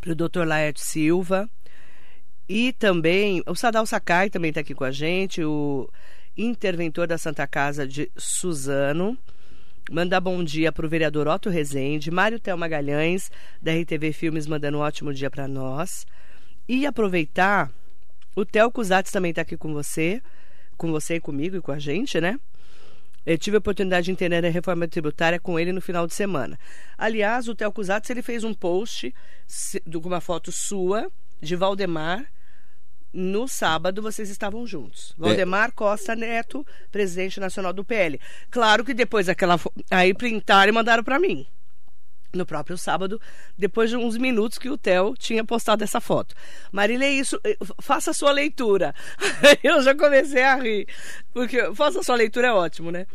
para o doutor Laerte Silva. E também o Sadal Sakai também está aqui com a gente, o interventor da Santa Casa de Suzano. Mandar bom dia para o vereador Otto Rezende, Mário Tel Magalhães, da RTV Filmes, mandando um ótimo dia para nós. E aproveitar, o Theo Cusatz também está aqui com você, com você e comigo e com a gente, né? Eu tive a oportunidade de entender a reforma tributária com ele no final de semana. Aliás, o Theo Cusatz, ele fez um post de uma foto sua, de Valdemar, no sábado vocês estavam juntos. Valdemar Costa Neto, presidente nacional do PL. Claro que depois aquela aí printaram e mandaram para mim. No próprio sábado, depois de uns minutos que o Theo tinha postado essa foto. Marília, isso, eh, faça a sua leitura. [laughs] Eu já comecei a rir. Porque faça a sua leitura é ótimo, né?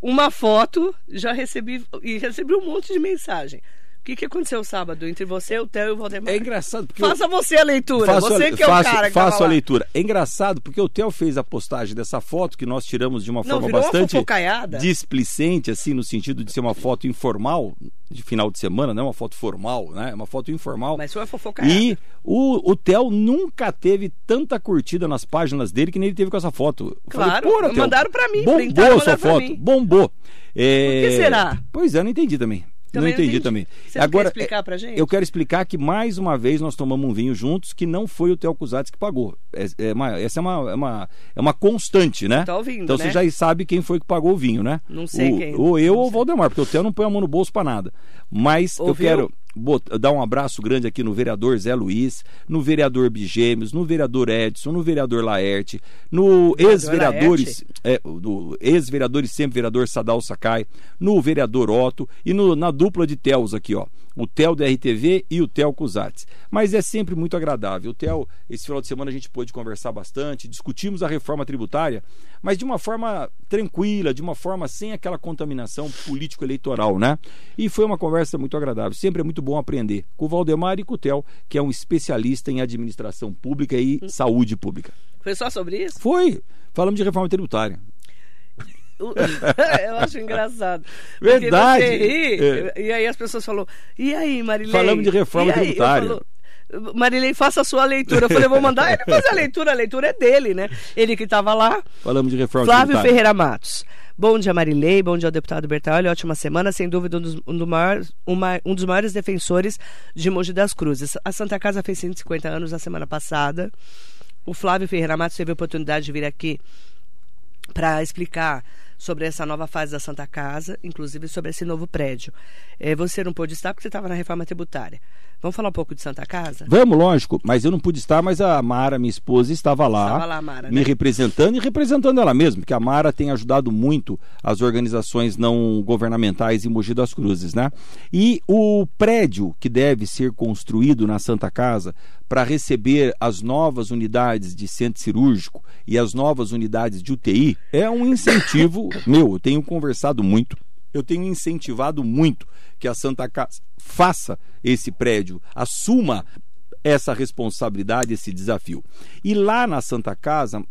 Uma foto, já recebi e recebi um monte de mensagem. O que, que aconteceu sábado entre você, o Theo e o Valdemar? É engraçado porque. Faça você a leitura. Faço você a, que é faço, o cara que faço tava a leitura. É engraçado porque o Theo fez a postagem dessa foto que nós tiramos de uma Não, forma uma bastante fofocaiada. displicente, assim, no sentido de ser uma foto informal, de final de semana, não é uma foto formal, né? É uma foto informal. Mas foi uma fofocaiada. E o, o Theo nunca teve tanta curtida nas páginas dele que nem ele teve com essa foto. Eu falei, Claro, "Porra, Theo, mandaram pra mim, Bombou a sua foto, mim." bombou. É... Por que será? Pois é, eu não entendi também. Também não entendi, entendi. também. Você Agora, quer explicar pra gente? Eu quero explicar que mais uma vez nós tomamos um vinho juntos que não foi o Theo Cusatz que pagou. É- é uma- essa é uma, é, uma, é uma constante, né? Tá ouvindo, então né? você já sabe quem foi que pagou o vinho, né? Não sei o, quem. Ou eu ou o. Valdemar, porque o Theo não põe a mão no bolso pra nada. Mas eu Ouviu? quero bot- dar um abraço grande aqui no vereador Zé Luiz, no vereador Bigêmeos, no vereador Edson, no vereador Laerte, no Vereador ex-vereadores, é, no ex-vereador e sempre vereador Sadal Sakai, no vereador Otto e no- na dupla de Teus aqui, ó. O Theo da RTV e o Theo Cusatz. Mas é sempre muito agradável. O Theo, esse final de semana a gente pôde conversar bastante, discutimos a reforma tributária, mas de uma forma tranquila, de uma forma sem aquela contaminação político-eleitoral, né? E foi uma conversa muito agradável. Sempre é muito bom aprender com o Valdemar e com o Theo, que é um especialista em administração pública e saúde pública. Foi só sobre isso? Foi. Falamos de reforma tributária. [laughs] [laughs] Eu acho engraçado. Verdade. ri, É. E aí as pessoas falaram, e aí, Marilei? Falamos de reforma tributária. falo, Marilei, faça a sua leitura. Eu falei, vou mandar ele fazer a [laughs] leitura, a leitura é dele, né? Ele que estava lá. Falamos de reforma Flávio tributária. Ferreira Matos. Bom dia, Marilei. Bom dia ao deputado Bertolli. Ótima semana. Sem dúvida, um dos, um do maior- uma- um dos maiores defensores de Mogi das Cruzes. A Santa Casa fez 150 anos na semana passada. O Flávio Ferreira Matos teve a oportunidade de vir aqui para explicar sobre essa nova fase da Santa Casa, inclusive sobre esse novo prédio. Eh, você não pôde estar porque você estava na reforma tributária. Vamos falar um pouco de Santa Casa? Vamos, lógico, mas eu não pude estar, mas a Mara, minha esposa, estava lá, Estava lá, Mara, me né? representando e representando ela mesma, porque a Mara tem ajudado muito as organizações não governamentais em Mogi das Cruzes, né? E o prédio que deve ser construído na Santa Casa para receber as novas unidades de centro cirúrgico e as novas unidades de UTI é um incentivo [coughs] meu. Eu tenho conversado muito eu tenho incentivado muito que a Santa Casa faça esse prédio, assuma essa responsabilidade, esse desafio. E lá na Santa Casa,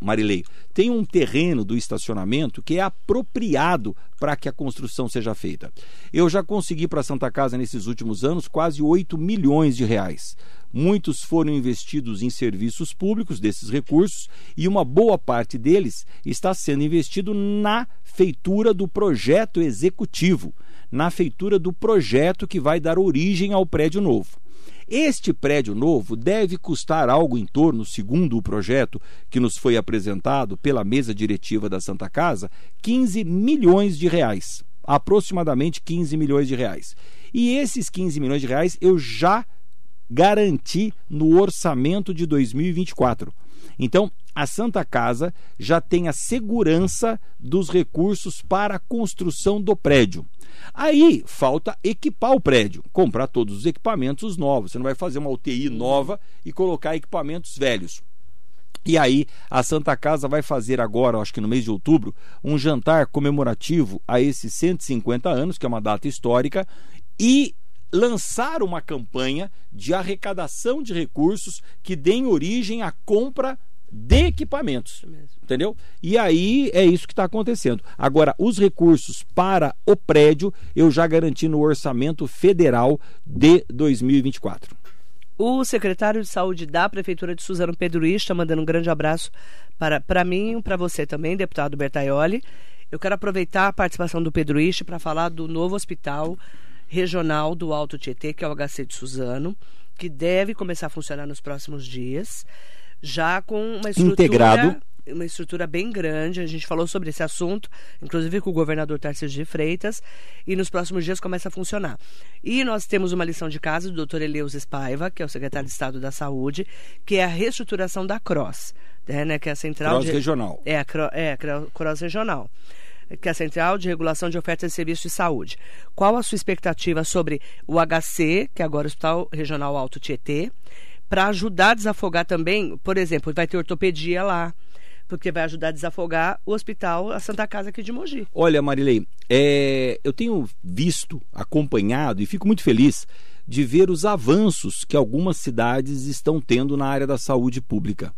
Marilei, tem um terreno do estacionamento que é apropriado para que a construção seja feita. Eu já consegui para a Santa Casa nesses últimos anos quase 8 milhões de reais. Muitos foram investidos em serviços públicos desses recursos e uma boa parte deles está sendo investido na feitura do projeto executivo, na feitura do projeto que vai dar origem ao prédio novo. Este prédio novo deve custar algo em torno, segundo o projeto que nos foi apresentado pela mesa diretiva da Santa Casa, 15 milhões de reais. Aproximadamente 15 milhões de reais. E esses 15 milhões de reais eu já garanti no orçamento de 2024. Então, a Santa Casa já tem a segurança dos recursos para a construção do prédio. Aí falta equipar o prédio, comprar todos os equipamentos novos. Você não vai fazer uma UTI nova e colocar equipamentos velhos. E aí, a Santa Casa vai fazer agora, acho que no mês de outubro, um jantar comemorativo a esses 150 anos, que é uma data histórica, e lançar uma campanha de arrecadação de recursos que deem origem à compra de equipamentos. Entendeu? E aí é isso que está acontecendo. Agora, os recursos para o prédio eu já garanti no orçamento federal de 2024. O secretário de Saúde da Prefeitura de Suzano Pedro está mandando um grande abraço para, para mim e para você também, deputado Bertaioli. Eu quero aproveitar a participação do Pedro Iste para falar do novo hospital regional do Alto Tietê, que é o HC de Suzano, que deve começar a funcionar nos próximos dias, já com uma estrutura Integrado uma estrutura bem grande. A gente falou sobre esse assunto, inclusive com o governador Tarcísio de Freitas, e nos próximos dias começa a funcionar. E nós temos uma lição de casa do doutor Eleus Espaiva, que é o secretário de Estado da Saúde, que é a reestruturação da CROSS, né, que é a central Cross de... regional. É, a Cro... é, a Cro- CROSS regional. Que é a Central de Regulação de Ofertas de Serviços de Saúde. Qual a sua expectativa sobre o HC, que é agora o Hospital Regional Alto Tietê, para ajudar a desafogar também, por exemplo, vai ter ortopedia lá, porque vai ajudar a desafogar o hospital, a Santa Casa aqui de Mogi. Olha, Marilei, é, eu tenho visto, acompanhado e fico muito feliz de ver os avanços que algumas cidades estão tendo na área da saúde pública.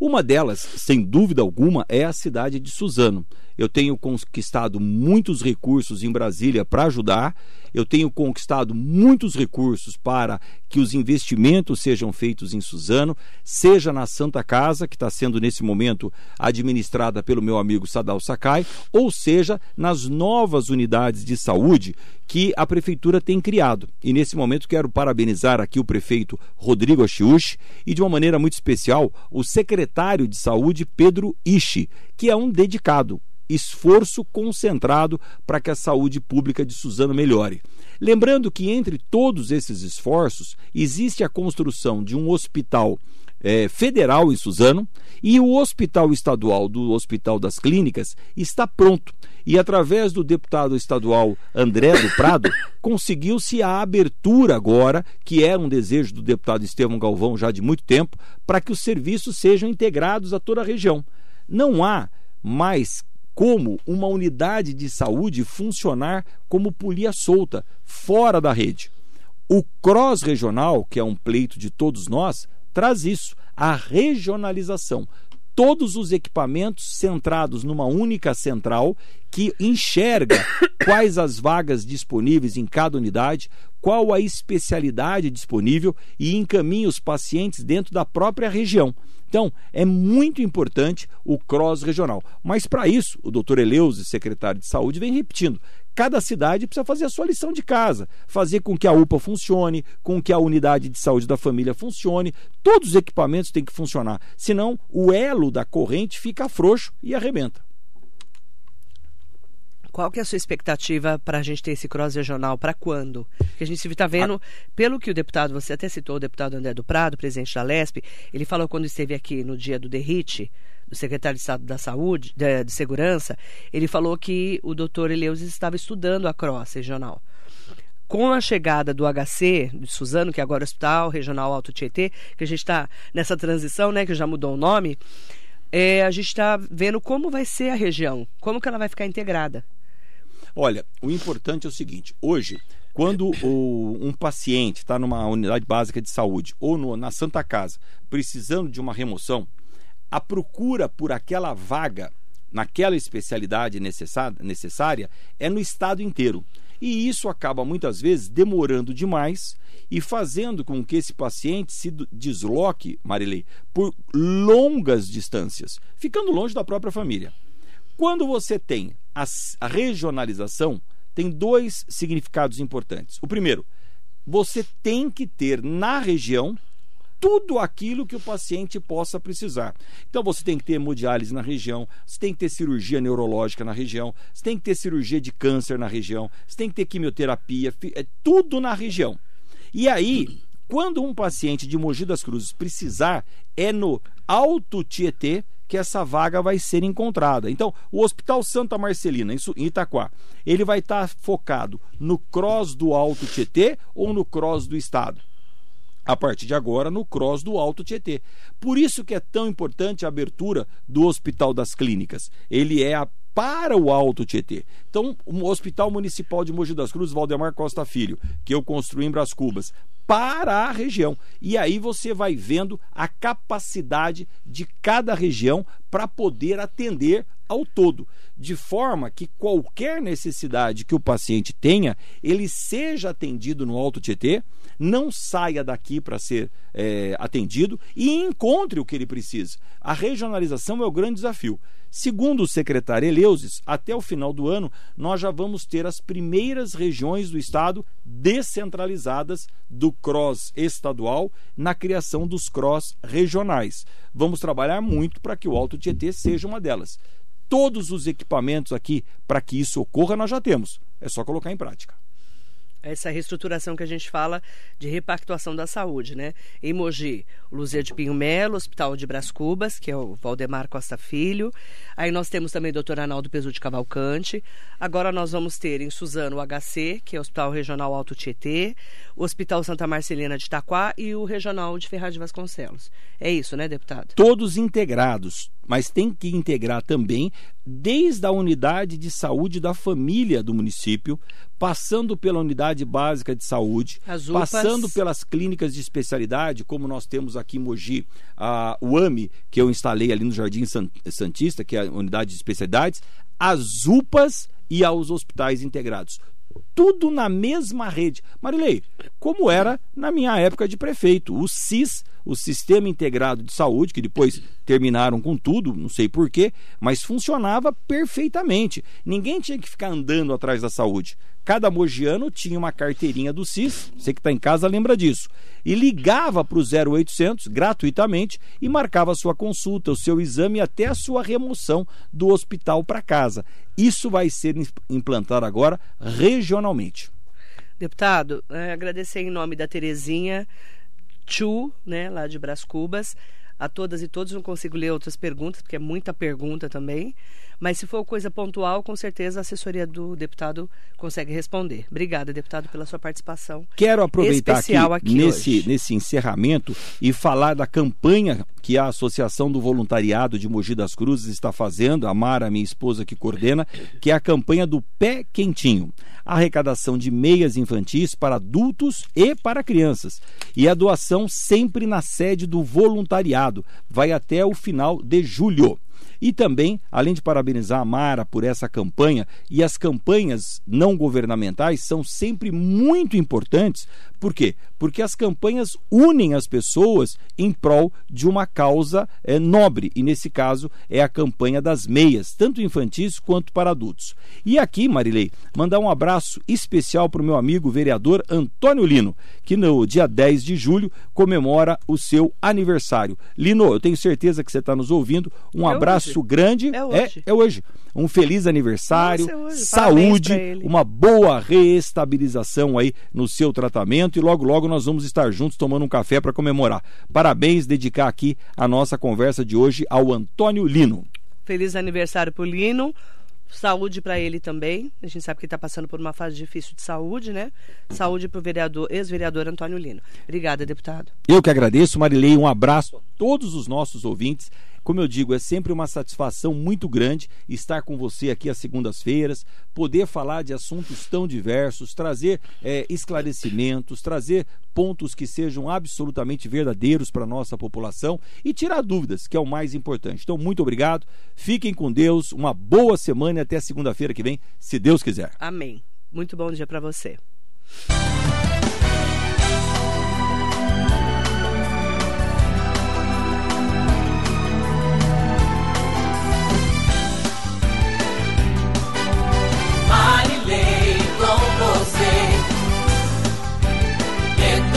Uma delas, sem dúvida alguma, é a cidade de Suzano. Eu tenho conquistado muitos recursos em Brasília para ajudar, eu tenho conquistado muitos recursos para que os investimentos sejam feitos em Suzano, seja na Santa Casa, que está sendo nesse momento administrada pelo meu amigo Sadal Sakai, ou seja, nas novas unidades de saúde que a prefeitura tem criado. E nesse momento quero parabenizar aqui o prefeito Rodrigo Achiuchi e de uma maneira muito especial o secretário de saúde Pedro Ishi, que é um dedicado, esforço concentrado para que a saúde pública de Suzano melhore. Lembrando que entre todos esses esforços existe a construção de um hospital eh, federal em Suzano e o hospital estadual do Hospital das Clínicas está pronto. E através do deputado estadual André do Prado, [coughs] conseguiu-se a abertura agora, que era um desejo do deputado Estevão Galvão já de muito tempo, para que os serviços sejam integrados a toda a região. Não há mais como uma unidade de saúde funcionar como polia solta, fora da rede. O CROSS regional, que é um pleito de todos nós, traz isso, a regionalização. Todos os equipamentos centrados numa única central que enxerga [coughs] quais as vagas disponíveis em cada unidade, qual a especialidade disponível e encaminha os pacientes dentro da própria região. Então, é muito importante o cross regional. Mas para isso, o doutor Eleuze, secretário de saúde, vem repetindo: cada cidade precisa fazer a sua lição de casa, fazer com que a UPA funcione, com que a unidade de saúde da família funcione. Todos os equipamentos têm que funcionar, senão o elo da corrente fica frouxo e arrebenta. Qual que é a sua expectativa para a gente ter esse cross regional? Para quando? Porque a gente está vendo, pelo que o deputado, você até citou o deputado André do Prado, presidente da LESP, ele falou quando esteve aqui no dia do derrite, do secretário de Estado da Saúde, de, de Segurança, ele falou que o doutor Eleusis estava estudando a cross regional. Com a chegada do HC, de Suzano, que é agora é o Hospital Regional Alto Tietê, que a gente está nessa transição, né, que já mudou o nome, é, a gente está vendo como vai ser a região, como que ela vai ficar integrada. Olha, o importante é o seguinte: hoje, quando o, um paciente está numa unidade básica de saúde ou no, na Santa Casa precisando de uma remoção, a procura por aquela vaga naquela especialidade necessária, é no estado inteiro. E isso acaba muitas vezes demorando demais e fazendo com que esse paciente se desloque, Marilei, por longas distâncias, ficando longe da própria família. Quando você tem a regionalização, tem dois significados importantes. O primeiro, você tem que ter na região tudo aquilo que o paciente possa precisar. Então você tem que ter hemodiálise na região, você tem que ter cirurgia neurológica na região, você tem que ter cirurgia de câncer na região, você tem que ter quimioterapia, é tudo na região. E aí, quando um paciente de Mogi das Cruzes precisar, é no Alto Tietê que essa vaga vai ser encontrada. Então, o Hospital Santa Marcelina, em Itaquá, ele vai estar focado no cross do Alto Tietê ou no cross do Estado? A partir de agora no cross do Alto Tietê. Por isso que é tão importante a abertura do Hospital das Clínicas. Ele é a para o Alto Tietê. Então, o Hospital Municipal de Mogi das Cruzes, Valdemar Costa Filho, que eu construí em Bras Cubas, para a região. E aí você vai vendo a capacidade de cada região para poder atender ao todo, de forma que qualquer necessidade que o paciente tenha, ele seja atendido no Alto Tietê, não saia daqui para ser é, atendido e encontre o que ele precisa. A regionalização é o grande desafio. Segundo o secretário Eleusis, até o final do ano, nós já vamos ter as primeiras regiões do estado descentralizadas do CROSS estadual na criação dos CROSS regionais. Vamos trabalhar muito para que o Alto Tietê seja uma delas. Todos os equipamentos aqui para que isso ocorra nós já temos. É só colocar em prática essa reestruturação que a gente fala de repactuação da saúde, né? Em Mogi, Luzia de Pinho Melo, Hospital de Bras Cubas, que é o Valdemar Costa Filho. Aí nós temos também o Dr. Arnaldo Pesu de Cavalcante. Agora nós vamos ter em Suzano o HC, que é o Hospital Regional Alto Tietê, o Hospital Santa Marcelina de Itaquá e o Regional de Ferraz de Vasconcelos. É isso, né, deputado? Todos integrados, mas tem que integrar também desde a unidade de saúde da família do município, passando pela unidade básica de saúde, passando pelas clínicas de especialidade, como nós temos aqui em Mogi, a UAMI, que eu instalei ali no Jardim Santista, que é a unidade de especialidades, as UPAs e aos hospitais integrados tudo na mesma rede. Marilei, como era na minha época de prefeito, o SIS, o Sistema Integrado de Saúde, que depois terminaram com tudo, não sei porquê, mas funcionava perfeitamente. Ninguém tinha que ficar andando atrás da saúde. Cada mogiano tinha uma carteirinha do SIS, você que está em casa lembra disso, e ligava para o 0800 gratuitamente e marcava sua consulta, o seu exame e até a sua remoção do hospital para casa. Isso vai ser implantado agora regionalmente. Deputado, é, agradecer em nome da Terezinha Chu, né, lá de Bras Cubas, a todas e todos. Não consigo ler outras perguntas, porque é muita pergunta também. Mas se for coisa pontual, com certeza a assessoria do deputado consegue responder. Obrigada, deputado, pela sua participação. Quero aproveitar aqui, aqui nesse, nesse encerramento e falar da campanha que a Associação do Voluntariado de Mogi das Cruzes está fazendo, a Mara, minha esposa, que coordena, que é a campanha do Pé Quentinho. Arrecadação de meias infantis para adultos e para crianças. E a doação sempre na sede do voluntariado. Vai até o final de julho. E também, além de parabenizar a Mara por essa campanha, e as campanhas não governamentais são sempre muito importantes, por quê? Porque as campanhas unem as pessoas em prol de uma causa é, nobre, e nesse caso é a campanha das meias, tanto infantis quanto para adultos. E aqui, Marilei, mandar um abraço especial para o meu amigo vereador Antônio Lino, que no dia 10 de julho comemora o seu aniversário. Lino, eu tenho certeza que você está nos ouvindo. Um é abraço hoje. grande. É hoje. É, é hoje. Um feliz aniversário, é saúde, uma boa reestabilização aí no seu tratamento e logo logo nós vamos estar juntos tomando um café para comemorar. Parabéns, dedicar aqui a nossa conversa de hoje ao Antônio Lino. Feliz aniversário pro Lino. Saúde para ele também. A gente sabe que está passando por uma fase difícil de saúde, né? Saúde para o vereador, ex-vereador Antônio Lino. Obrigada, deputado. Eu que agradeço, Marilei. Um abraço a todos os nossos ouvintes. Como eu digo, é sempre uma satisfação muito grande estar com você aqui às segundas-feiras, poder falar de assuntos tão diversos, trazer é, esclarecimentos, trazer pontos que sejam absolutamente verdadeiros para a nossa população e tirar dúvidas, que é o mais importante. Então, muito obrigado, fiquem com Deus, uma boa semana e até segunda-feira que vem, se Deus quiser. Amém. Muito bom dia para você.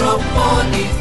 Marilei com você. Metropole